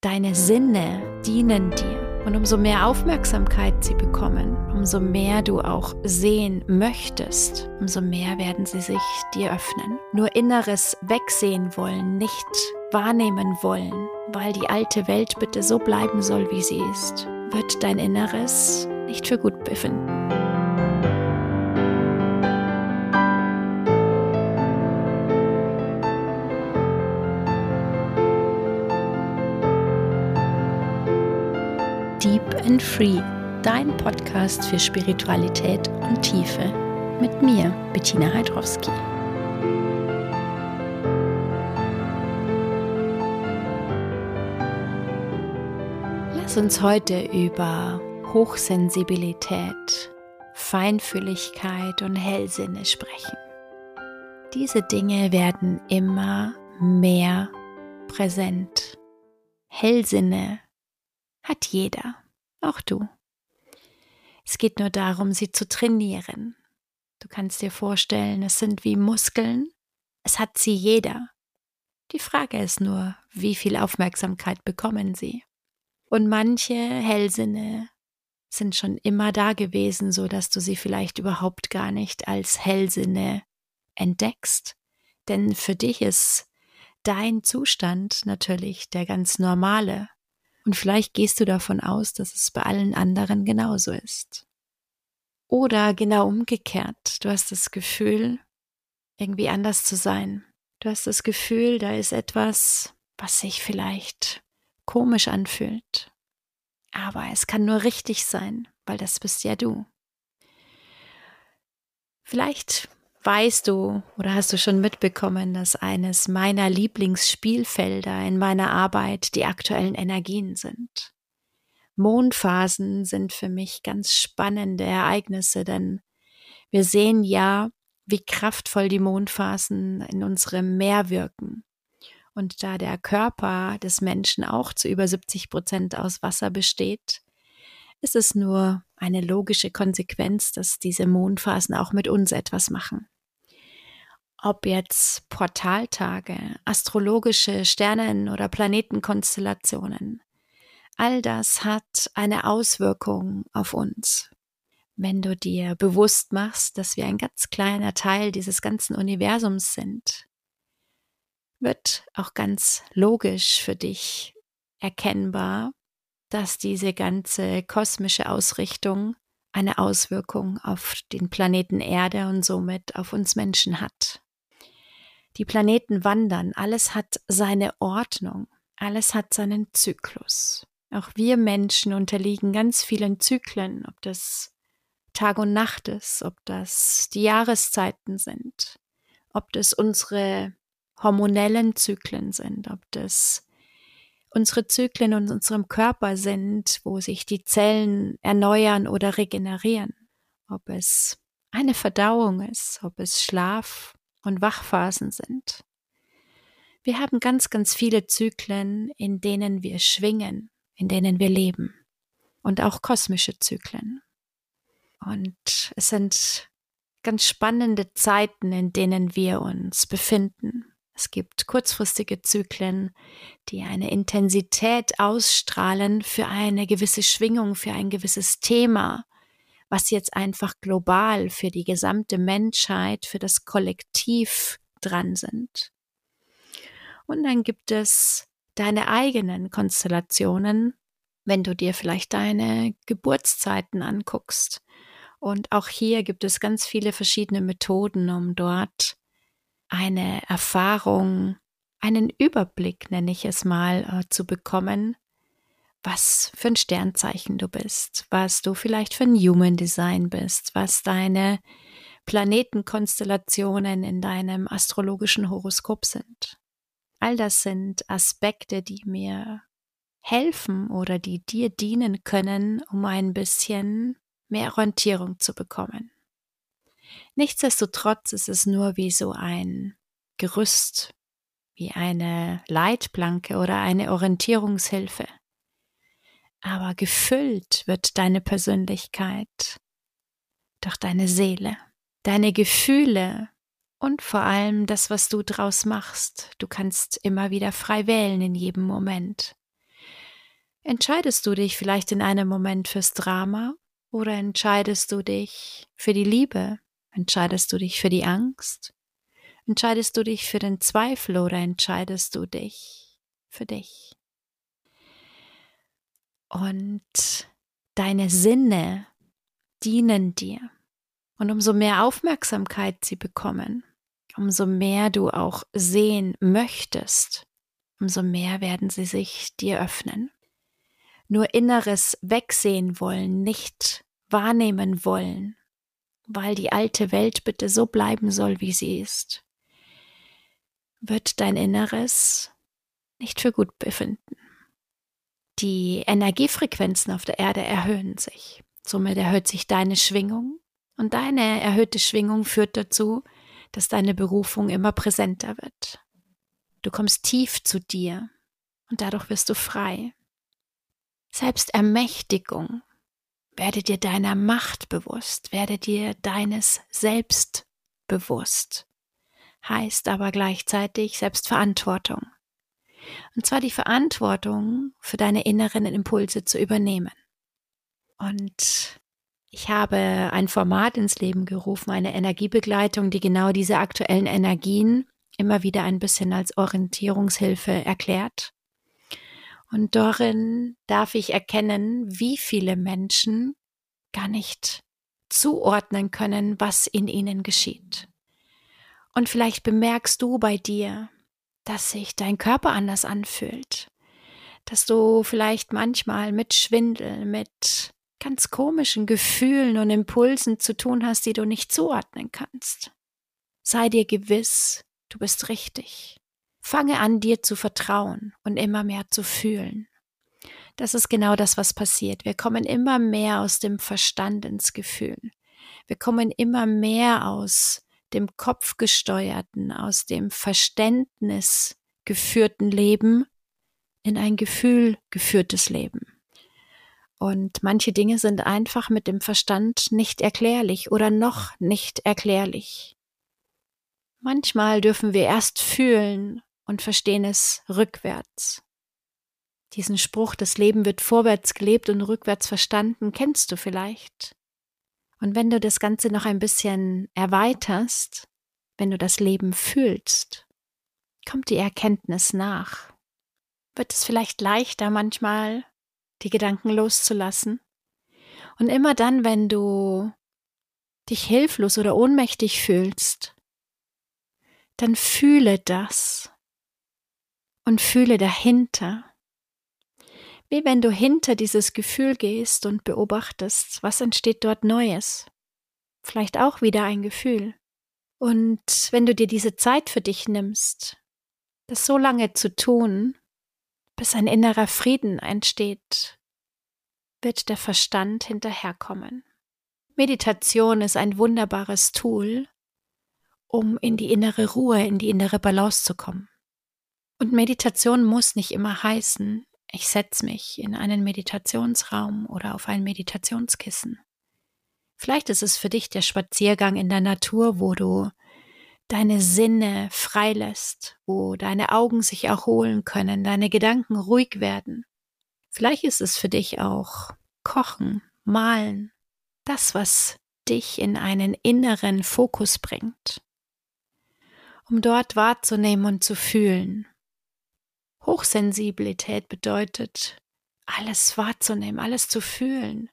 Deine Sinne dienen dir. Und umso mehr Aufmerksamkeit sie bekommen, umso mehr du auch sehen möchtest, umso mehr werden sie sich dir öffnen. Nur inneres Wegsehen wollen, nicht wahrnehmen wollen, weil die alte Welt bitte so bleiben soll, wie sie ist, wird dein Inneres nicht für gut befinden. Deep and Free, dein Podcast für Spiritualität und Tiefe. Mit mir, Bettina Heidrowski. Lass uns heute über Hochsensibilität, Feinfühligkeit und Hellsinne sprechen. Diese Dinge werden immer mehr präsent. Hellsinne hat jeder, auch du. Es geht nur darum, sie zu trainieren. Du kannst dir vorstellen, es sind wie Muskeln, es hat sie jeder. Die Frage ist nur, wie viel Aufmerksamkeit bekommen sie? Und manche Hellsinne sind schon immer da gewesen, so dass du sie vielleicht überhaupt gar nicht als Hellsinne entdeckst. Denn für dich ist dein Zustand natürlich der ganz normale. Und vielleicht gehst du davon aus, dass es bei allen anderen genauso ist. Oder genau umgekehrt, du hast das Gefühl, irgendwie anders zu sein. Du hast das Gefühl, da ist etwas, was sich vielleicht komisch anfühlt. Aber es kann nur richtig sein, weil das bist ja du. Vielleicht weißt du oder hast du schon mitbekommen, dass eines meiner Lieblingsspielfelder in meiner Arbeit die aktuellen Energien sind? Mondphasen sind für mich ganz spannende Ereignisse, denn wir sehen ja, wie kraftvoll die Mondphasen in unserem Meer wirken. Und da der Körper des Menschen auch zu über 70 Prozent aus Wasser besteht, ist es nur eine logische Konsequenz, dass diese Mondphasen auch mit uns etwas machen. Ob jetzt Portaltage, astrologische Sternen- oder Planetenkonstellationen, all das hat eine Auswirkung auf uns. Wenn du dir bewusst machst, dass wir ein ganz kleiner Teil dieses ganzen Universums sind, wird auch ganz logisch für dich erkennbar, dass diese ganze kosmische Ausrichtung eine Auswirkung auf den Planeten Erde und somit auf uns Menschen hat. Die Planeten wandern, alles hat seine Ordnung, alles hat seinen Zyklus. Auch wir Menschen unterliegen ganz vielen Zyklen, ob das Tag und Nacht ist, ob das die Jahreszeiten sind, ob das unsere hormonellen Zyklen sind, ob das unsere Zyklen in unserem Körper sind, wo sich die Zellen erneuern oder regenerieren, ob es eine Verdauung ist, ob es Schlaf und Wachphasen sind. Wir haben ganz, ganz viele Zyklen, in denen wir schwingen, in denen wir leben und auch kosmische Zyklen. Und es sind ganz spannende Zeiten, in denen wir uns befinden. Es gibt kurzfristige Zyklen, die eine Intensität ausstrahlen für eine gewisse Schwingung, für ein gewisses Thema, was jetzt einfach global für die gesamte Menschheit, für das Kollektiv dran sind. Und dann gibt es deine eigenen Konstellationen, wenn du dir vielleicht deine Geburtszeiten anguckst. Und auch hier gibt es ganz viele verschiedene Methoden, um dort eine Erfahrung, einen Überblick, nenne ich es mal, äh, zu bekommen, was für ein Sternzeichen du bist, was du vielleicht für ein Human Design bist, was deine Planetenkonstellationen in deinem astrologischen Horoskop sind. All das sind Aspekte, die mir helfen oder die dir dienen können, um ein bisschen mehr Orientierung zu bekommen. Nichtsdestotrotz ist es nur wie so ein Gerüst, wie eine Leitplanke oder eine Orientierungshilfe. Aber gefüllt wird deine Persönlichkeit durch deine Seele, deine Gefühle und vor allem das, was du draus machst. Du kannst immer wieder frei wählen in jedem Moment. Entscheidest du dich vielleicht in einem Moment fürs Drama oder entscheidest du dich für die Liebe? Entscheidest du dich für die Angst? Entscheidest du dich für den Zweifel oder entscheidest du dich für dich? Und deine Sinne dienen dir. Und umso mehr Aufmerksamkeit sie bekommen, umso mehr du auch sehen möchtest, umso mehr werden sie sich dir öffnen. Nur inneres Wegsehen wollen, nicht wahrnehmen wollen, weil die alte Welt bitte so bleiben soll, wie sie ist, wird dein Inneres nicht für gut befinden. Die Energiefrequenzen auf der Erde erhöhen sich. Somit erhöht sich deine Schwingung und deine erhöhte Schwingung führt dazu, dass deine Berufung immer präsenter wird. Du kommst tief zu dir und dadurch wirst du frei. Selbstermächtigung. Werde dir deiner Macht bewusst, werde dir deines Selbst bewusst. Heißt aber gleichzeitig Selbstverantwortung. Und zwar die Verantwortung für deine inneren Impulse zu übernehmen. Und ich habe ein Format ins Leben gerufen, eine Energiebegleitung, die genau diese aktuellen Energien immer wieder ein bisschen als Orientierungshilfe erklärt. Und darin darf ich erkennen, wie viele Menschen gar nicht zuordnen können, was in ihnen geschieht. Und vielleicht bemerkst du bei dir, dass sich dein Körper anders anfühlt, dass du vielleicht manchmal mit Schwindel, mit ganz komischen Gefühlen und Impulsen zu tun hast, die du nicht zuordnen kannst. Sei dir gewiss, du bist richtig. Fange an, dir zu vertrauen und immer mehr zu fühlen. Das ist genau das, was passiert. Wir kommen immer mehr aus dem Verstand ins Gefühl. Wir kommen immer mehr aus dem kopfgesteuerten, aus dem Verständnis geführten Leben in ein Gefühl geführtes Leben. Und manche Dinge sind einfach mit dem Verstand nicht erklärlich oder noch nicht erklärlich. Manchmal dürfen wir erst fühlen und verstehen es rückwärts. Diesen Spruch, das Leben wird vorwärts gelebt und rückwärts verstanden, kennst du vielleicht. Und wenn du das Ganze noch ein bisschen erweiterst, wenn du das Leben fühlst, kommt die Erkenntnis nach. Wird es vielleicht leichter manchmal, die Gedanken loszulassen? Und immer dann, wenn du dich hilflos oder ohnmächtig fühlst, dann fühle das und fühle dahinter, wie wenn du hinter dieses Gefühl gehst und beobachtest, was entsteht dort Neues. Vielleicht auch wieder ein Gefühl. Und wenn du dir diese Zeit für dich nimmst, das so lange zu tun, bis ein innerer Frieden entsteht, wird der Verstand hinterherkommen. Meditation ist ein wunderbares Tool, um in die innere Ruhe, in die innere Balance zu kommen. Und Meditation muss nicht immer heißen, ich setze mich in einen Meditationsraum oder auf ein Meditationskissen. Vielleicht ist es für dich der Spaziergang in der Natur, wo du deine Sinne freilässt, wo deine Augen sich erholen können, deine Gedanken ruhig werden. Vielleicht ist es für dich auch Kochen, Malen, das, was dich in einen inneren Fokus bringt, um dort wahrzunehmen und zu fühlen, Hochsensibilität bedeutet, alles wahrzunehmen, alles zu fühlen.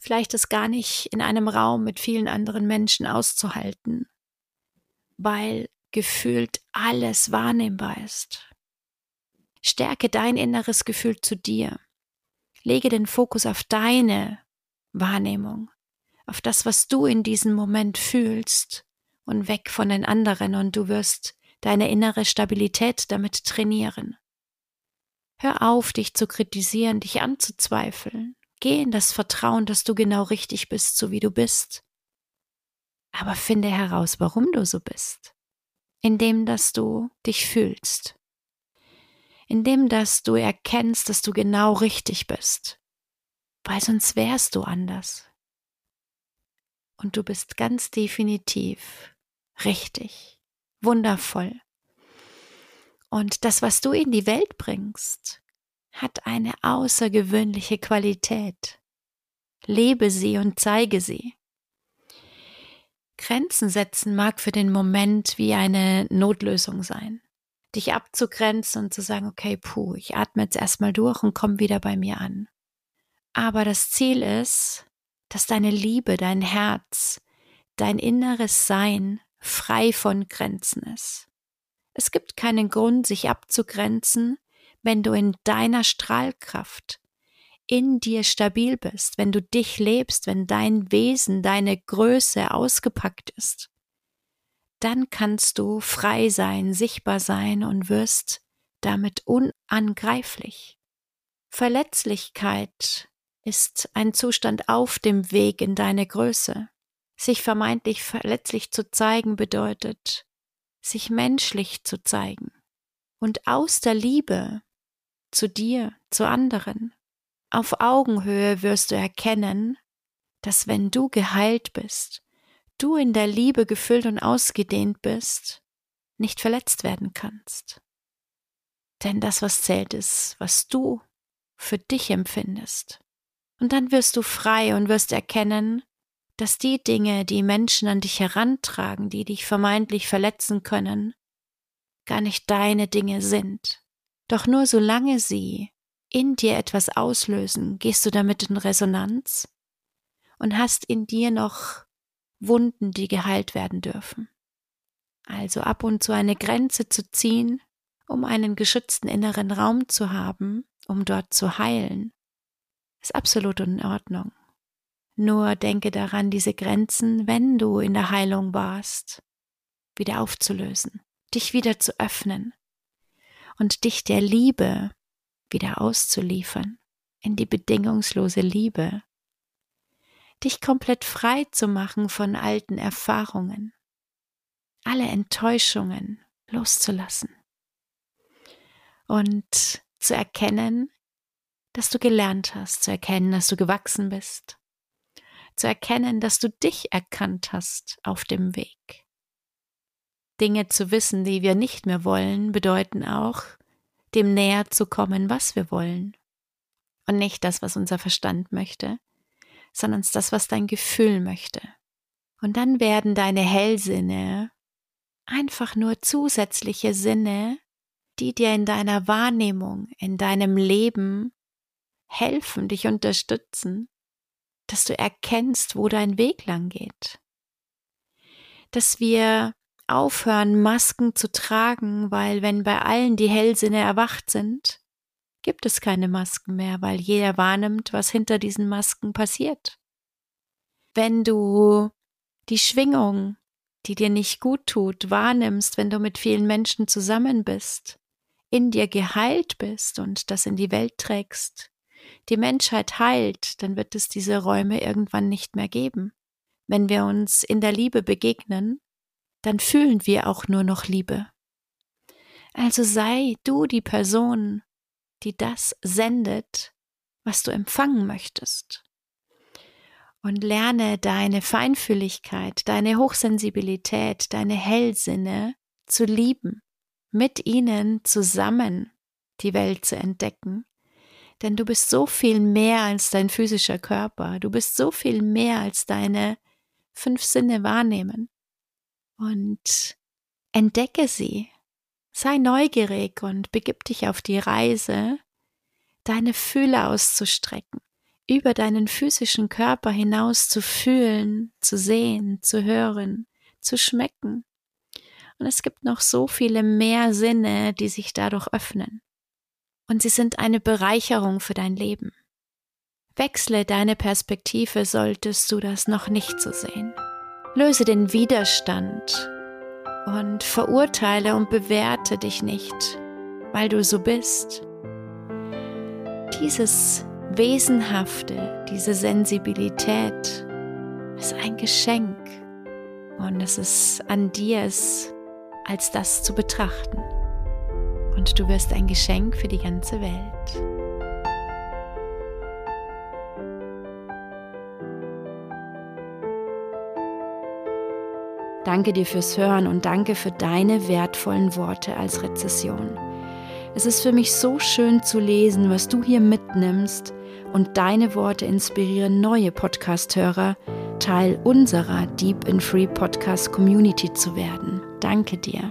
Vielleicht es gar nicht in einem Raum mit vielen anderen Menschen auszuhalten, weil gefühlt alles wahrnehmbar ist. Stärke dein inneres Gefühl zu dir. Lege den Fokus auf deine Wahrnehmung, auf das, was du in diesem Moment fühlst und weg von den anderen und du wirst deine innere Stabilität damit trainieren. Hör auf, dich zu kritisieren, dich anzuzweifeln. Geh in das Vertrauen, dass du genau richtig bist, so wie du bist. Aber finde heraus, warum du so bist. Indem, dass du dich fühlst. Indem, dass du erkennst, dass du genau richtig bist. Weil sonst wärst du anders. Und du bist ganz definitiv richtig wundervoll. Und das, was du in die Welt bringst, hat eine außergewöhnliche Qualität. Lebe sie und zeige sie. Grenzen setzen mag für den Moment wie eine Notlösung sein. Dich abzugrenzen und zu sagen, okay, puh, ich atme jetzt erstmal durch und komm wieder bei mir an. Aber das Ziel ist, dass deine Liebe, dein Herz, dein inneres Sein frei von Grenzen ist. Es gibt keinen Grund, sich abzugrenzen, wenn du in deiner Strahlkraft, in dir stabil bist, wenn du dich lebst, wenn dein Wesen, deine Größe ausgepackt ist, dann kannst du frei sein, sichtbar sein und wirst damit unangreiflich. Verletzlichkeit ist ein Zustand auf dem Weg in deine Größe. Sich vermeintlich verletzlich zu zeigen bedeutet, sich menschlich zu zeigen und aus der Liebe zu dir, zu anderen, auf Augenhöhe wirst du erkennen, dass wenn du geheilt bist, du in der Liebe gefüllt und ausgedehnt bist, nicht verletzt werden kannst. Denn das, was zählt, ist, was du für dich empfindest. Und dann wirst du frei und wirst erkennen, dass die Dinge, die Menschen an dich herantragen, die dich vermeintlich verletzen können, gar nicht deine Dinge sind. Doch nur solange sie in dir etwas auslösen, gehst du damit in Resonanz und hast in dir noch Wunden, die geheilt werden dürfen. Also ab und zu eine Grenze zu ziehen, um einen geschützten inneren Raum zu haben, um dort zu heilen, ist absolut in Ordnung. Nur denke daran, diese Grenzen, wenn du in der Heilung warst, wieder aufzulösen, dich wieder zu öffnen und dich der Liebe wieder auszuliefern, in die bedingungslose Liebe, dich komplett frei zu machen von alten Erfahrungen, alle Enttäuschungen loszulassen und zu erkennen, dass du gelernt hast, zu erkennen, dass du gewachsen bist, zu erkennen, dass du dich erkannt hast auf dem Weg. Dinge zu wissen, die wir nicht mehr wollen, bedeuten auch, dem näher zu kommen, was wir wollen. Und nicht das, was unser Verstand möchte, sondern das, was dein Gefühl möchte. Und dann werden deine Hellsinne einfach nur zusätzliche Sinne, die dir in deiner Wahrnehmung, in deinem Leben helfen, dich unterstützen, dass du erkennst, wo dein Weg lang geht. Dass wir aufhören, Masken zu tragen, weil wenn bei allen die Hellsinne erwacht sind, gibt es keine Masken mehr, weil jeder wahrnimmt, was hinter diesen Masken passiert. Wenn du die Schwingung, die dir nicht gut tut, wahrnimmst, wenn du mit vielen Menschen zusammen bist, in dir geheilt bist und das in die Welt trägst, die Menschheit heilt, dann wird es diese Räume irgendwann nicht mehr geben. Wenn wir uns in der Liebe begegnen, dann fühlen wir auch nur noch Liebe. Also sei du die Person, die das sendet, was du empfangen möchtest. Und lerne deine Feinfühligkeit, deine Hochsensibilität, deine Hellsinne zu lieben, mit ihnen zusammen die Welt zu entdecken denn du bist so viel mehr als dein physischer Körper. Du bist so viel mehr als deine fünf Sinne wahrnehmen. Und entdecke sie. Sei neugierig und begib dich auf die Reise, deine Fühle auszustrecken, über deinen physischen Körper hinaus zu fühlen, zu sehen, zu hören, zu schmecken. Und es gibt noch so viele mehr Sinne, die sich dadurch öffnen und sie sind eine Bereicherung für dein Leben. Wechsle deine Perspektive, solltest du das noch nicht so sehen. Löse den Widerstand und verurteile und bewerte dich nicht, weil du so bist. Dieses Wesenhafte, diese Sensibilität ist ein Geschenk und es ist an dir, es als das zu betrachten und du wirst ein Geschenk für die ganze Welt. Danke dir fürs Hören und danke für deine wertvollen Worte als Rezession. Es ist für mich so schön zu lesen, was du hier mitnimmst und deine Worte inspirieren neue Podcast-Hörer, Teil unserer Deep in Free Podcast Community zu werden. Danke dir.